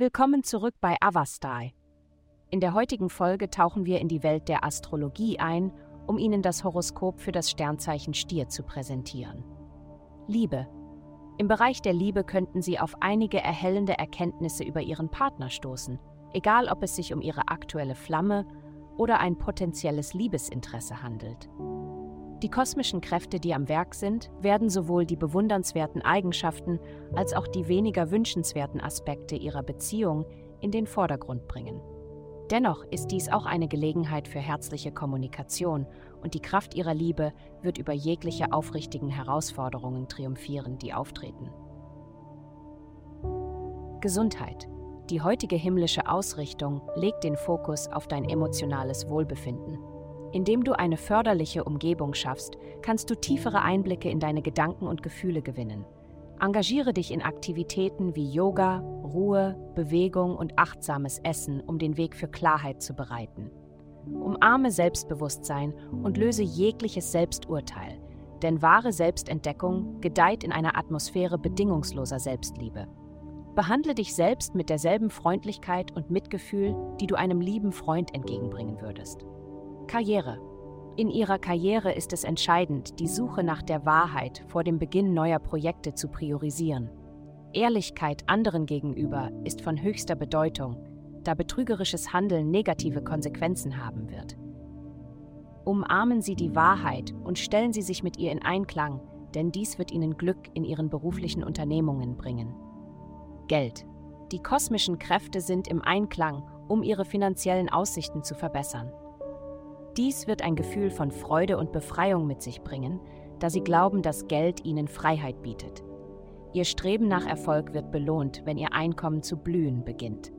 Willkommen zurück bei Avastai. In der heutigen Folge tauchen wir in die Welt der Astrologie ein, um Ihnen das Horoskop für das Sternzeichen Stier zu präsentieren. Liebe. Im Bereich der Liebe könnten Sie auf einige erhellende Erkenntnisse über Ihren Partner stoßen, egal ob es sich um Ihre aktuelle Flamme oder ein potenzielles Liebesinteresse handelt. Die kosmischen Kräfte, die am Werk sind, werden sowohl die bewundernswerten Eigenschaften als auch die weniger wünschenswerten Aspekte ihrer Beziehung in den Vordergrund bringen. Dennoch ist dies auch eine Gelegenheit für herzliche Kommunikation und die Kraft ihrer Liebe wird über jegliche aufrichtigen Herausforderungen triumphieren, die auftreten. Gesundheit. Die heutige himmlische Ausrichtung legt den Fokus auf dein emotionales Wohlbefinden. Indem du eine förderliche Umgebung schaffst, kannst du tiefere Einblicke in deine Gedanken und Gefühle gewinnen. Engagiere dich in Aktivitäten wie Yoga, Ruhe, Bewegung und achtsames Essen, um den Weg für Klarheit zu bereiten. Umarme Selbstbewusstsein und löse jegliches Selbsturteil, denn wahre Selbstentdeckung gedeiht in einer Atmosphäre bedingungsloser Selbstliebe. Behandle dich selbst mit derselben Freundlichkeit und Mitgefühl, die du einem lieben Freund entgegenbringen würdest. Karriere. In ihrer Karriere ist es entscheidend, die Suche nach der Wahrheit vor dem Beginn neuer Projekte zu priorisieren. Ehrlichkeit anderen gegenüber ist von höchster Bedeutung, da betrügerisches Handeln negative Konsequenzen haben wird. Umarmen Sie die Wahrheit und stellen Sie sich mit ihr in Einklang, denn dies wird Ihnen Glück in Ihren beruflichen Unternehmungen bringen. Geld. Die kosmischen Kräfte sind im Einklang, um Ihre finanziellen Aussichten zu verbessern. Dies wird ein Gefühl von Freude und Befreiung mit sich bringen, da sie glauben, dass Geld ihnen Freiheit bietet. Ihr Streben nach Erfolg wird belohnt, wenn ihr Einkommen zu blühen beginnt.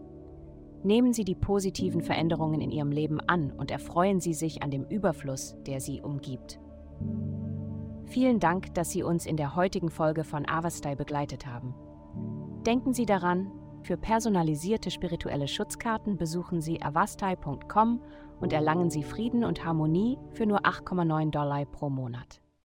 Nehmen Sie die positiven Veränderungen in Ihrem Leben an und erfreuen Sie sich an dem Überfluss, der Sie umgibt. Vielen Dank, dass Sie uns in der heutigen Folge von Avastai begleitet haben. Denken Sie daran, für personalisierte spirituelle Schutzkarten besuchen Sie avastai.com und erlangen Sie Frieden und Harmonie für nur 8,9 Dollar pro Monat.